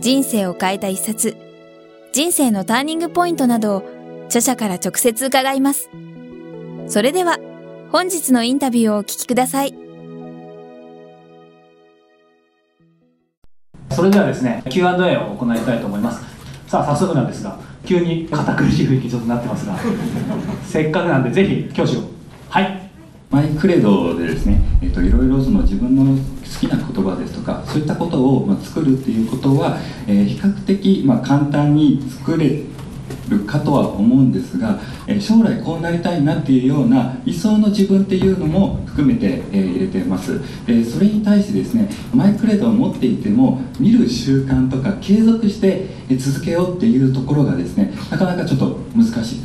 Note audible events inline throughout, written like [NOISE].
人生を変えた一冊、人生のターニングポイントなどを著者から直接伺います。それでは、本日のインタビューをお聞きください。それではですね、Q&A を行いたいと思います。さあ、早速なんですが、急に堅苦しい雰囲気ちょっとなってますが、[LAUGHS] せっかくなんで、ぜひ教師を。はい。マイクレドでですね、えっと、いろいろその自分の好きな言葉ですとかそういったことを、まあ、作るっていうことは、えー、比較的、まあ、簡単に作れるかとは思うんですが、えー、将来こうなりたいなっていうような理想の自分っていうのも含めて、えー、入れてます。でそれに対してですねマイクレードを持っていても見る習慣とか継続して続けようっていうところがですねなかなかちょっと難しい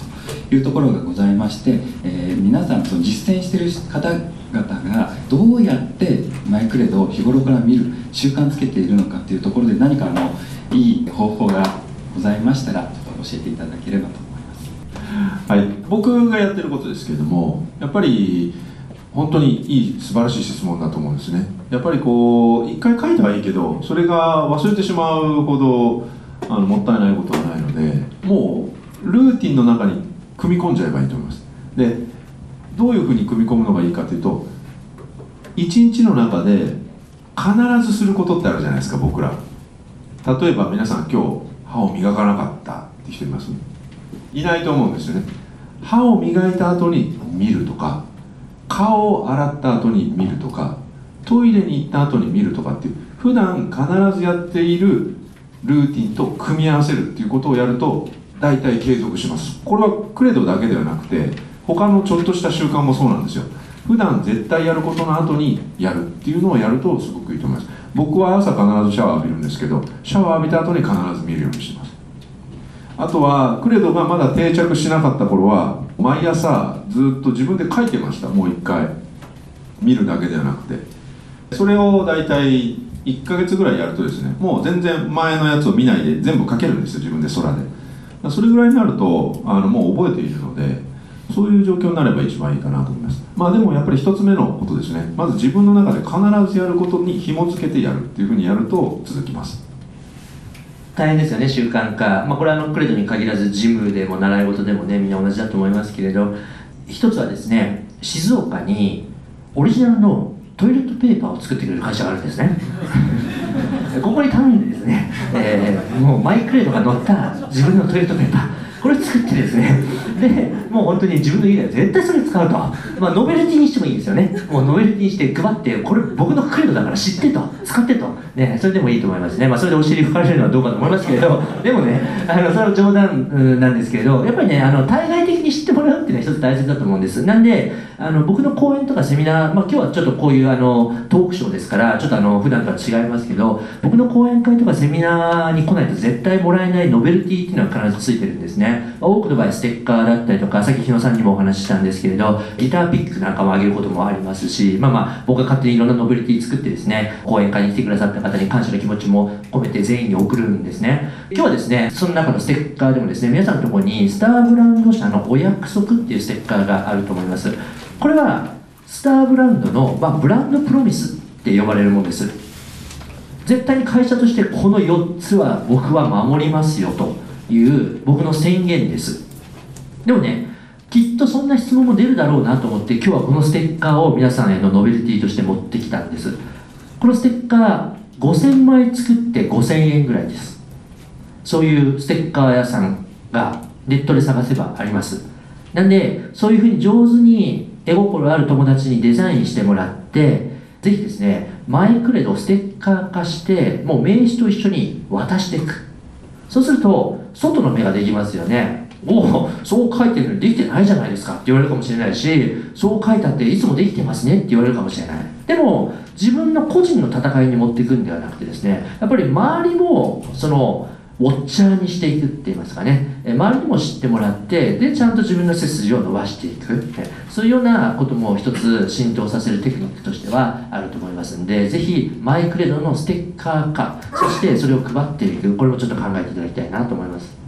というところがございまして、え、皆さんその実践してる方々がどうやってマイクレードを日頃から見る習慣つけているのかっていうところで何かのいい方法がございましたらちょっと教えていただければと思います。はい、僕がやってることですけれどもやっぱり本当にいい素晴らしい質問だと思うんですねやっぱりこう一回書いてはいいけどそれが忘れてしまうほどあのもったいないことはないのでもうルーティンの中に組み込んじゃえばいいと思いますでどういうふうに組み込むのがいいかというと一日の中で必ずすることってあるじゃないですか僕ら。例えば皆さん今日歯を磨かなかったって人います？いないと思うんですよね。歯を磨いた後に見るとか顔を洗った後に見るとかトイレに行った後に見るとかっていう普段必ずやっているルーティンと組み合わせるっていうことをやると大体継続します。これはクレドだけではなくて他のちょっとした習慣もそうなんですよ。普段絶対やることの後にやるっていうのをやるとすごくいいと思います。僕は朝必ずシャワー浴びるんですけどシャワー浴びた後に必ず見るようにしてます。あとはクレドがまだ定着しなかった頃は毎朝ずっと自分で書いてました。もう一回見るだけではなくて。それを大体1ヶ月ぐらいやるとですねもう全然前のやつを見ないで全部書けるんですよ自分で空で。それぐらいになるとあのもう覚えているのでそういう状況になれば一番いいかなと思います。まあでもやっぱり一つ目のことですね。まず自分の中で必ずやることに紐付けてやるっていうふうにやると続きます。大変ですよね習慣化、まあ、これはあのクレドに限らずジムでも習い事でもねみんな同じだと思いますけれど。一つはですね静岡にオリジナルのトイレットペーパーを作ってくれる会社があるんですね。ここに頼んでですね、えー、もうマイクレードが乗った自分のトイレットペーパー。これ作ってですね。でもう本当に自分の家では絶対それ使うと、まあ、ノベルティにしてもいいんですよね。もうノベルティにして配ってこれ僕のクレードだから知ってと。使ってと、ね、それでもいいと思いますね、まあ、それでお尻拭かれるのはどうかと思いますけど。でもねあのそれは冗談なんですけれどやっぱりねあの対外的に知ってもらうっていうのは一つ大切だと思うんです。なんであの僕の講演とかセミナー、まあ、今日はちょっとこういうあのトークショーですからちょっとあの普段とは違いますけど僕の講演会とかセミナーに来ないと絶対もらえないノベルティっていうのは必ずついてるんですね。多くの場合ステッカーだったりとかさっき日野さんにもお話ししたんですけれどギターピックなんかもあげることもありますしまあまあ僕が勝手にいろんなノベルティ作ってですね講演会に来てくださった方に感謝の気持ちも込めて全員に送るんですね。今日はですねその中のステッカーでもですね皆さんのところにスターブランド社のお約束っていうステッカーがあると思います。これはスターブランドの、まあ、ブランドプロミスって呼ばれるものです。絶対に会社としてこの4つは僕は守りますよと。いう僕の宣言です。でもねきっとそんな質問も出るだろうなと思って今日はこのステッカーを皆さんへのノベルティとして持ってきたんです。このステッカー5000枚作って5000円ぐらいです。そういうステッカー屋さんがネットで探せばあります。なんでそういうふうに上手に絵心ある友達にデザインしてもらってぜひですねマイクレドステッカー化してもう名刺と一緒に渡していく。そうすると外の目ができますよね。おおそう書いてるのにできてないじゃないですか。って言われるかもしれないしそう書いたっていつもできてますね。って言われるかもしれない。でも自分の個人の戦いに持っていくんではなくてですねやっぱり周りもそのウォッチャーにしていくって言いますかね。え周りにも知ってもらってでちゃんと自分の背筋を伸ばしていく。えそういうようなことも一つ浸透させるテクニックとしてはあると思いますんでぜひマイクレードのステッカー化そしてそれを配っていく。これもちょっと考えていただきたいなと思います。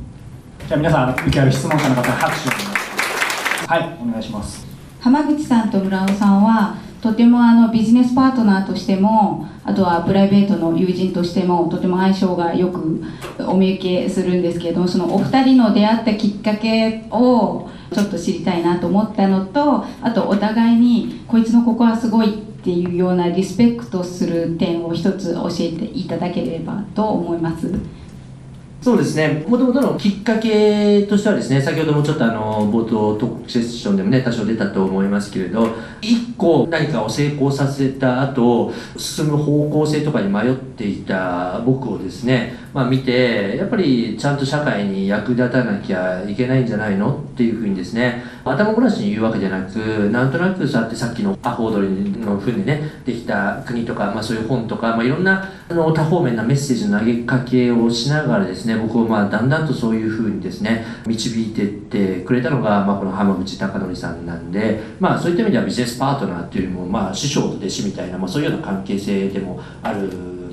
じゃあ皆さん受けある質問者の方拍手をお願いしますはいお願いします浜口さんと村尾さんはとてもあのビジネスパートナーとしてもあとはプライベートの友人としてもとても相性がよくお見受けするんですけどもそのお二人の出会ったきっかけをちょっと知りたいなと思ったのとあとお互いにこいつのここはすごいっていうようなリスペクトする点を一つ教えていただければと思います。そうですね、もともとのきっかけとしてはですね、先ほどもちょっとあの冒頭トークセッションでもね、多少出たと思いますけれど、一個何かを成功させた後、進む方向性とかに迷っていた僕をですね、まあ見て、やっぱりちゃんと社会に役立たなきゃいけないんじゃないのっていうふうにですね、頭ごなしに言うわけじゃなく、なんとなくそうやってさっきのアホ踊りのふうにね、できた国とか、まあそういう本とか、まあいろんなあの多方面なメッセージの投げかけをしながらですね、僕をまあだんだんとそういうふうにですね、導いてってくれたのが、まあこの浜口貴則さんなんで、まあそういった意味ではビジネスパートナーっていうよりも、まあ師匠と弟子みたいな、まあそういうような関係性でもある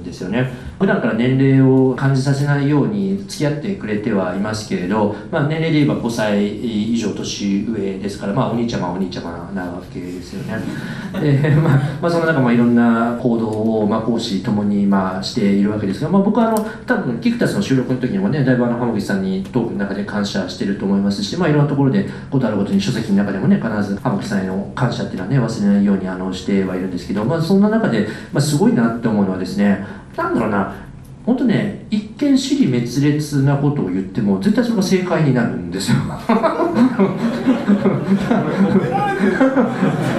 ですよね。普段から年齢を感じさせないように付き合ってくれてはいますけれど、まあ、年齢で言えば5歳以上年上ですから、まあ、お兄ちゃまお兄ちゃまなわけですよね。で [LAUGHS] まあまあ、その中、まあ、いろんな行動を、まあ、講師ともに、まあ、しているわけですが、まあ、僕はあの多分キクタスの収録の時にもねだいぶあの浜口さんにトークの中で感謝してると思いますし、まあ、いろんなところでことあるごとに書籍の中でもね必ず浜口さんへの感謝っていうのはね忘れないようにあのしてはいるんですけど、まあ、そんな中で、まあ、すごいなって思うのはですねなんだろうな本当ね一見私利滅裂なことを言っても絶対それが正解になるんですよ。[LAUGHS]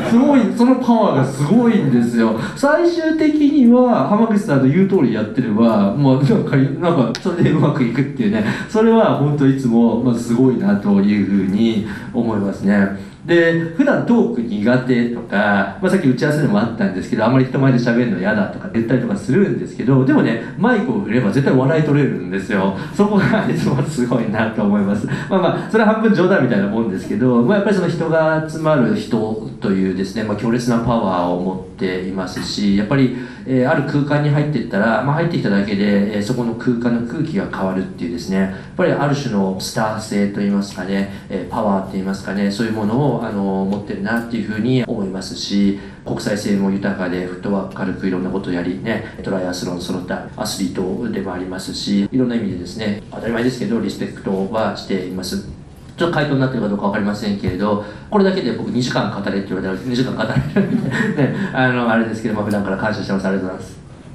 すごいそのパワーがすごいんですよ。最終的には浜口さんの言う通りやってればもうなんかなんかそれでうまくいくっていうね。それは本当いつも、まあ、すごいなというふうに思いますね。で普段トーク苦手とか、まあ、さっき打ち合わせでもあったんですけどあんまり人前で喋るの嫌だとか言ったりとかするんですけどでもねマイクを振れば絶対笑い取れるんですよ。そこがいつもすごいなと思います。まあまあそれは半分冗談みたいなもんですけど、まあ、やっぱりその人が集まる人というですね、まあ、強烈なパワーを持っていますしやっぱり、えーある空間に入っていったら、まあ、入ってきただけで、えーそこの空間の空気が変わるっていうですね。やっぱりある種のスター性といいますかね、えーパワーっていいますかねそういうものをあの持ってるなっていうふうに思いますし国際性も豊かでフットワーク軽くいろんなことをやりねトライアスロン揃ったアスリートでもありますしいろんな意味でですね当たり前ですけどリスペクトはしています。ちょっと回答になってるかどうか分かりませんけれどこれだけで僕2時間語れって言われたら2時間語れるんで、ね、あのあれですけど、まあ、普段から感謝してます。ありがとうござい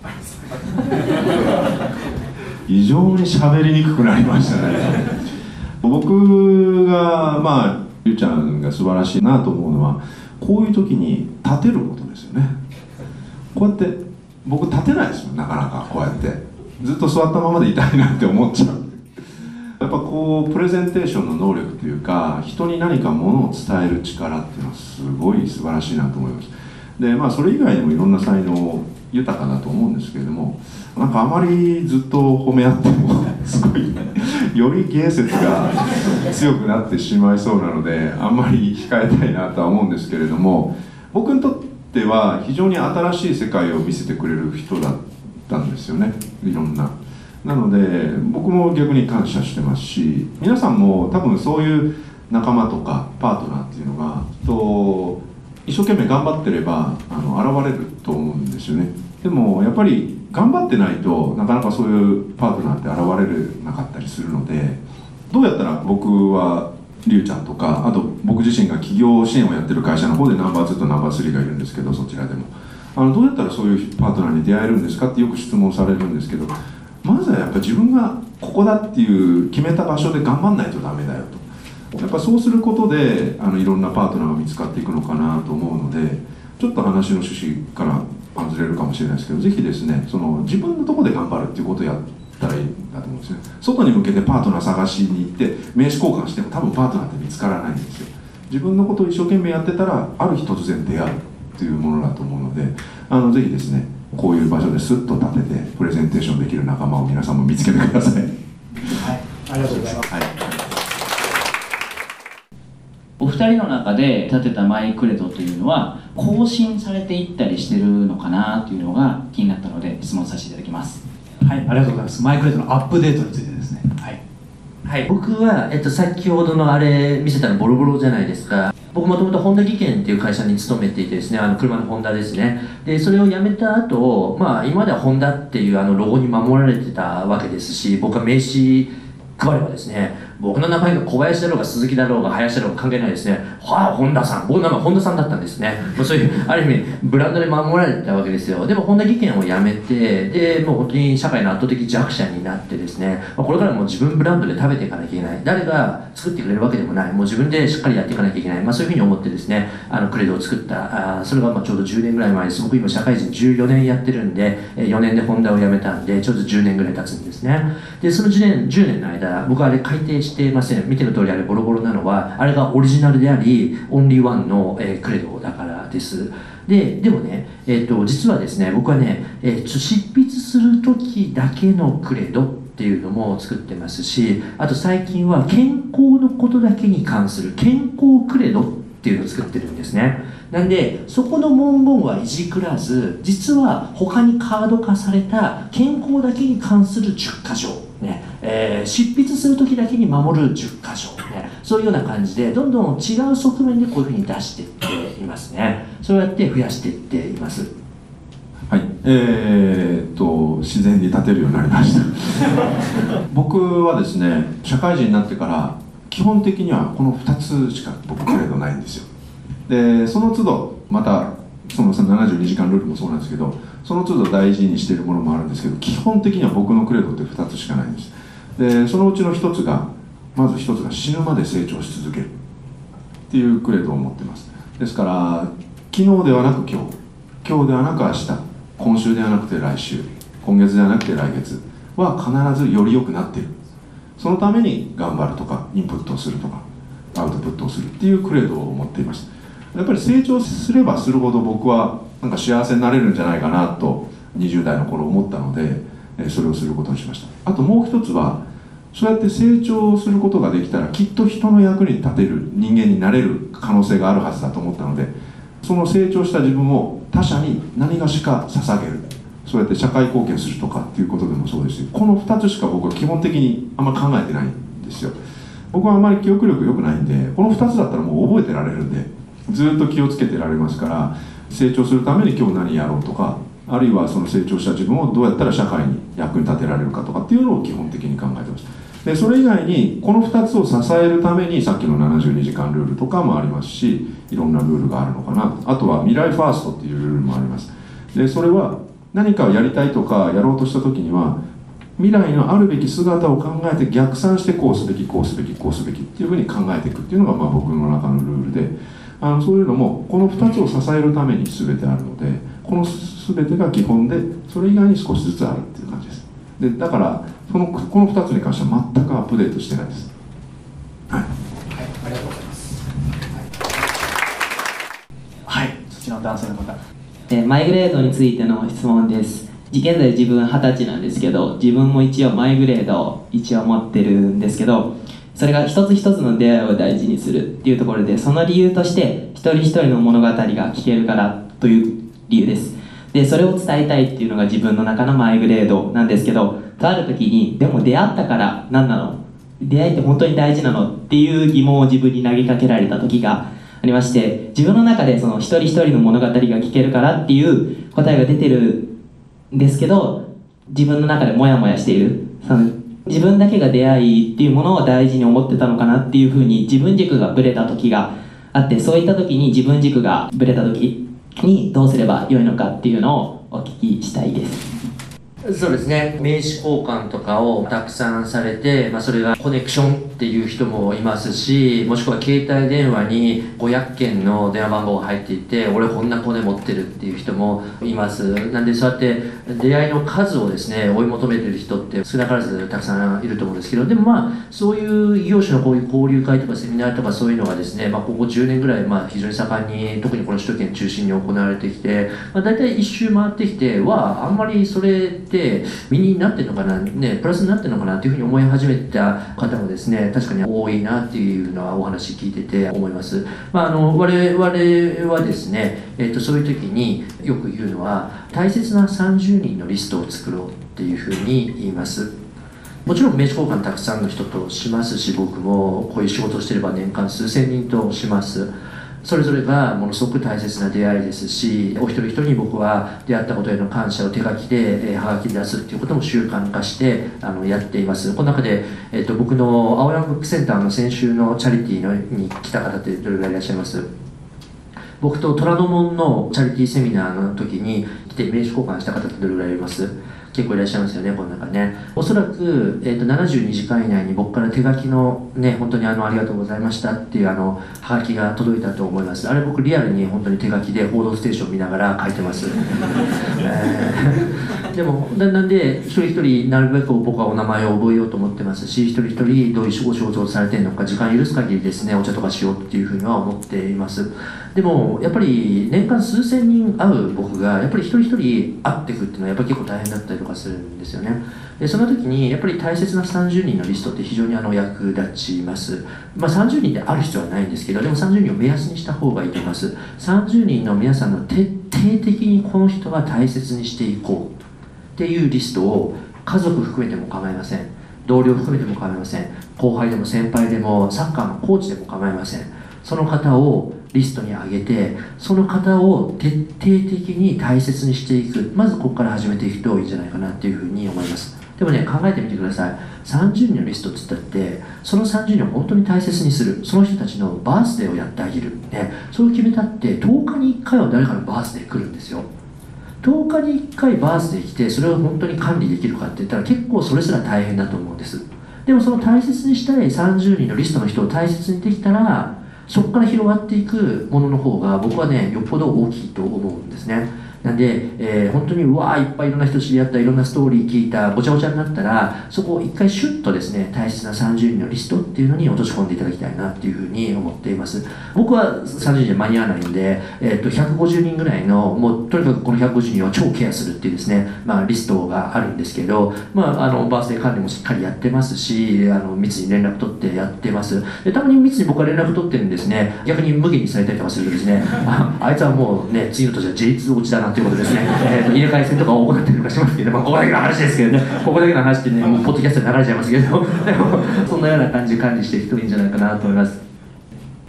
ます。異常に喋りにくくなりましたね。僕がまあゆうちゃんが素晴らしいなと思うのはこういう時に立てることですよね。こうやって僕立てないですよなかなか。こうやって。ずっと座ったままでいたいなって思っちゃう。やっぱこうプレゼンテーションの能力というか人に何かものを伝える力っていうのはすごい素晴らしいなと思います。でまあそれ以外にもいろんな才能豊かだと思うんですけれどもなんかあまりずっと褒め合ってもすごい [LAUGHS] より芸説が強くなってしまいそうなのであんまり控えたいなとは思うんですけれども僕にとっては非常に新しい世界を見せてくれる人だったんですよねいろんな。なので僕も逆に感謝してますし皆さんも多分そういう仲間とかパートナーっていうのがと一生懸命頑張ってればあの現れると思うんですよね。でもやっぱり頑張ってないとなかなかそういうパートナーって現れなかったりするのでどうやったら僕はりゅうちゃんとかあと僕自身が企業支援をやってる会社の方でナンバー2とナンバー3がいるんですけどそちらでも。あのどうやったらそういうパートナーに出会えるんですかってよく質問されるんですけどまずはやっぱ自分がここだっていう決めた場所で頑張んないとダメだよと。やっぱそうすることであのいろんなパートナーが見つかっていくのかなと思うのでちょっと話の趣旨から外れるかもしれないですけどぜひですねその自分のとこで頑張るっていうことをやったらいいんだと思うんですね外に向けてパートナー探しに行って名刺交換しても多分パートナーって見つからないんですよ。自分のことを一生懸命やってたらある日突然出会うっていうものだと思うのであのぜひですねこういう場所でスッと立ててプレゼンテーションできる仲間を皆さんも見つけてください。ありがとうございます。はいお二人の中で立てたマイクレドというのは更新されていったりしてるのかなというのが気になったので質問させていただきます。はいありがとうございます。マイクレートのアップデートについてですね。はいはい、僕は、えっと、先ほどのあれ見せたのボロボロじゃないですか僕もともとホンダ技研っていう会社に勤めていてですねあの車のホンダですね。でそれを辞めた後、まあ今まではホンダっていうあのロゴに守られてたわけですし僕は名刺配ればですね僕の名前が小林だろうが鈴木だろうが林だろうが関係ないですね。はあ本田さん。僕の名前本田さんだったんですね。もうそういうある意味ブランドで守られてたわけですよ。でも本田技研を辞めてでもう本当に社会の圧倒的弱者になってですね、まあこれからもう自分ブランドで食べていかなきゃいけない。誰が作ってくれるわけでもない。もう自分でしっかりやっていかなきゃいけない、まあ、そういうふうに思ってですねあのクレドを作った。あーそれがまあちょうど10年ぐらい前です僕今社会人14年やってるんでえー4年でホンダを辞めたんでちょうど10年ぐらい経つんですね。でその10年 ,10 年の間僕はあれ改訂してしていません。見ての通りあれボロボロなのはあれがオリジナルでありオンリーワンの、えークレドだからです。ででもね、えー、と実はですね僕はね、えー執筆する時だけのクレドっていうのも作ってますしあと最近は健康のことだけに関する健康クレドっていうのを作ってるんですね。なんでそこの文言はいじくらず実は他にカード化された健康だけに関する10箇条ねえー執筆する時だけに守る10箇条、ね、そういうような感じでどんどん違う側面でこういうふうに出していっていますね。そうやって増やしていっています。はい、えーっと自然に立てるようになりました。[LAUGHS] 僕はですね社会人になってから基本的にはこの2つしか僕クレードないんですよ。でその都度またその72時間ルールもそうなんですけどその都度大事にしているものもあるんですけど基本的には僕のクレードって2つしかないんです。でそのうちの1つがまず1つが死ぬまで成長し続けるっていうクレードを持ってます。ですから昨日ではなく今日今日ではなく明日今週ではなくて来週今月ではなくて来月は必ずより良くなっている。そのために頑張るとかインプットをするとかアウトプットをするっていうクレードを持っています。やっぱり成長すればするほど僕はなんか幸せになれるんじゃないかなと20代の頃思ったのでそれをすることにしました。あともう一つはそうやって成長することができたらきっと人の役に立てる人間になれる可能性があるはずだと思ったのでその成長した自分を他者に何がしか捧げる。そうやって社会貢献するとかっていうことでもそうですしこの2つしか僕は基本的にあんま考えてないんですよ。僕はあんまり記憶力良くないんでこの2つだったらもう覚えてられるんでずっと気をつけてられますから成長するために今日何やろうとかあるいはその成長した自分をどうやったら社会に役に立てられるかとかっていうのを基本的に考えてますでそれ以外にこの2つを支えるためにさっきの72時間ルールとかもありますしいろんなルールがあるのかなあとは未来ファーストっていうルールもあります。でそれは何かをやりたいとかやろうとした時には未来のあるべき姿を考えて逆算してこうすべきこうすべきこうすべきっていうふうに考えていくっていうのがまあ僕の中のルールであのそういうのもこの2つを支えるために全てあるのでこの全てが基本でそれ以外に少しずつあるっていう感じです。でだからそのこの2つに関しては全くアップデートしてないです。はい。はい、ありがとうございます。はい、そちらの男性の方。えーマイグレードについての質問です。現在自分二十歳なんですけど自分も一応マイグレードを一応持ってるんですけどそれが一つ一つの出会いを大事にするっていうところでその理由として一人一人の物語が聞けるからという理由です。でそれを伝えたいっていうのが自分の中のマイグレードなんですけどとある時にでも出会ったから何なの出会いって本当に大事なの？っていう疑問を自分に投げかけられた時がありまして自分の中でその一人一人の物語が聞けるからっていう答えが出てるんですけど自分の中でモヤモヤしている。その自分だけが出会いっていうものを大事に思ってたのかなっていうふうに自分軸がブレた時があってそういった時に自分軸がブレた時にどうすればよいのかっていうのをお聞きしたいです。そうですね。名刺交換とかをたくさんされて、まあ、それがコネクションっていう人もいますしもしくは携帯電話に500件の電話番号が入っていて俺こんなコネ持ってるっていう人もいます。なんでそうやって出会いの数をですね追い求めてる人って少なからずたくさんいると思うんですけどでもまあそういう異業種のこういう交流会とかセミナーとかそういうのがですね、まあ、ここ10年ぐらい、まあ、非常に盛んに特にこの首都圏中心に行われてきて、まあ、大体一周回ってきてはあんまりそれってて身になってるのかな、ね、プラスになってるのかなというふうに思い始めた方もですね確かに多いなっていうのはお話聞いてて思います、まあ、あの我々はですね、えっとそういう時によく言うのは大切な30人のリストを作ろうっていうふうに言います。もちろん名刺交換たくさんの人としますし僕もこういう仕事をしてれば年間数千人とします。それぞれがものすごく大切な出会いですしお一人一人に僕は出会ったことへの感謝を手書きで、えー、はがきで出すっていうことも習慣化してあのやっています。この中で、えー、と僕の青山ブックセンターの先週のチャリティーのに来た方ってどれぐらいいらっしゃいます？僕と虎ノ門のチャリティーセミナーの時に来て名刺交換した方ってどれぐらいいます？結構いらっしゃいますよね、この中ね。おそらく、えー、と72時間以内に僕から手書きの、ね、本当にあのありがとうございましたっていうあのはがきが届いたと思います。あれ僕リアルに本当に手書きで「報道ステーション」見ながら書いてます。えーでもななんで一人一人なるべく僕はお名前を覚えようと思ってますし一人一人どういうお仕事をされてるのか時間許す限りですねお茶とかしようっていうふうには思っています。でもやっぱり年間数千人会う僕がやっぱり一人一人会っていくっていうのはやっぱり結構大変だったりとかするんですよね。でその時にやっぱり大切な30人のリストって非常にあの役立ちます、まあ、30人である必要はないんですけどでも30人を目安にした方がいいと思います。30人の皆さんの徹底的にこの人は大切にしていこう。っていうリストを家族含めても構いません。同僚含めても構いません。後輩でも先輩でもサッカーのコーチでも構いません。その方をリストに上げてその方を徹底的に大切にしていく。まずここから始めていくといいんじゃないかなっていうふうに思います。でもね考えてみてください。30人のリストっつったってその30人を本当に大切にする。その人たちのバースデーをやってあげる、ね、そう決めたって10日に1回は誰かのバースデー来るんですよ。10日に1回バースできてそれを本当に管理できるかって言ったら結構それすら大変だと思うんです。でもその大切にしたい30人のリストの人を大切にできたらそこから広がっていくものの方が僕はねよっぽど大きいと思うんですね。なんで、えー本当にうわーいっぱいいろんな人知り合ったいろんなストーリー聞いたごちゃごちゃになったらそこを一回シュッとですね大切な30人のリストっていうのに落とし込んでいただきたいなっていうふうに思っています。僕は30人で間に合わないので、えー、と150人ぐらいのもうとにかくこの150人を超ケアするっていうですね、まあ、リストがあるんですけど、まあ、あのバースデー管理もしっかりやってますしあの密に連絡取ってやってます。でたまに密に僕は連絡取ってるんですね。逆に無限にされたりとかするとですねあいつはもうね次の年は J2 落ちだなということですね、えーと入れ替え戦とかを行ったりとかしますけど、まあ、ここだけの話ですけどね。ここだけの話ってねもうポッドキャストで流れちゃいますけど。でもそんなような感じで管理していくといいんじゃないかなと思います。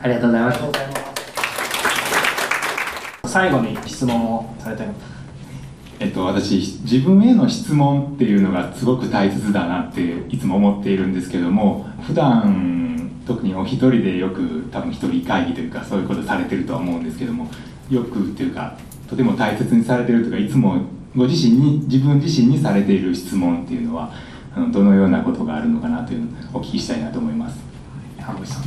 ありがとうございます。最後に質問をされたいえっと、私自分への質問っていうのがすごく大切だなっていつも思っているんですけども普段特にお一人でよく多分一人会議というかそういうことされてるとは思うんですけどもよくっていうかとても大切にされてるというかいつもご自身に自分自身にされている質問っていうのはあのどのようなことがあるのかなというのをお聞きしたいなと思います。浜口さん。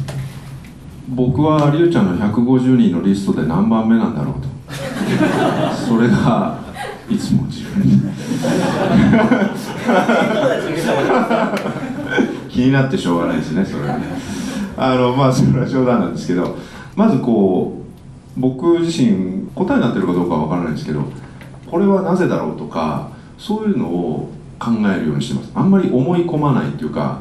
僕はりゅうちゃんの150人のリストで何番目なんだろうと。[LAUGHS] それがいつも自分に。[LAUGHS] 気になってしょうがないですねそれはね。あのまあそれは冗談なんですけどまずこう僕自身答えになってるかどうかは分からないんですけどこれはなぜだろうとかそういうのを考えるようにしてます。あんまり思い込まないっていうか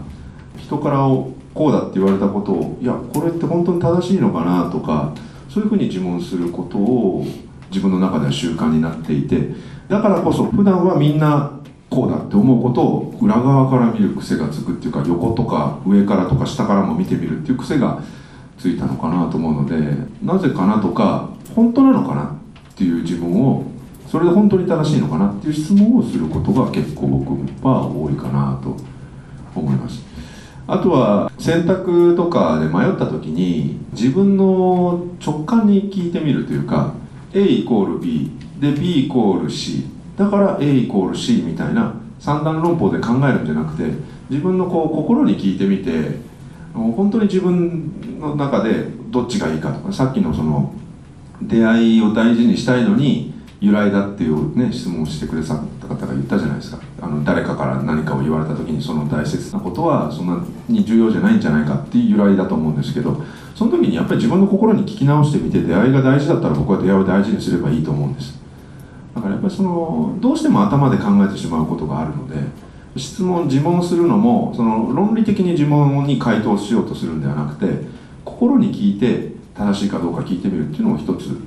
人からこうだって言われたことをいやこれって本当に正しいのかなとかそういうふうに自問することを自分の中では習慣になっていてだからこそ普段はみんなこうだって思うことを裏側から見る癖がつくっていうか横とか上からとか下からも見てみるっていう癖がついたのかなと思うのでなぜかなとか本当なのかなっていう自分をそれで本当に正しいのかなっていう質問をすることが結構僕は多いかなと思います。あとは選択とかで迷った時に自分の直感に聞いてみるというか A イコール B で B イコール C だから A イコール C みたいな三段論法で考えるんじゃなくて自分のこう心に聞いてみて本当に自分の中でどっちがいいかとかさっきのその出会いを大事にしたいのに由来だっていうね質問をしてくださった方が言ったじゃないですか。あの誰かから何かを言われた時にその大切なことはそんなに重要じゃないんじゃないかっていう由来だと思うんですけどその時にやっぱり自分の心に聞き直してみて出会いが大事だったら僕は出会いを大事にすればいいと思うんです。だからやっぱりそのどうしても頭で考えてしまうことがあるので質問自問するのもその論理的に自問に回答しようとするんではなくて心に聞いて正しいかどうか聞いてみるっていうのも一つ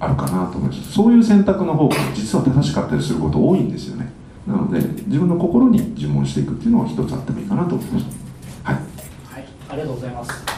あるかなと思います。そういう選択の方が実は正しかったりすること多いんですよね。なので自分の心に自問していくっていうのは一つあってもいいかなと思います。はい、はい、ありがとうございます。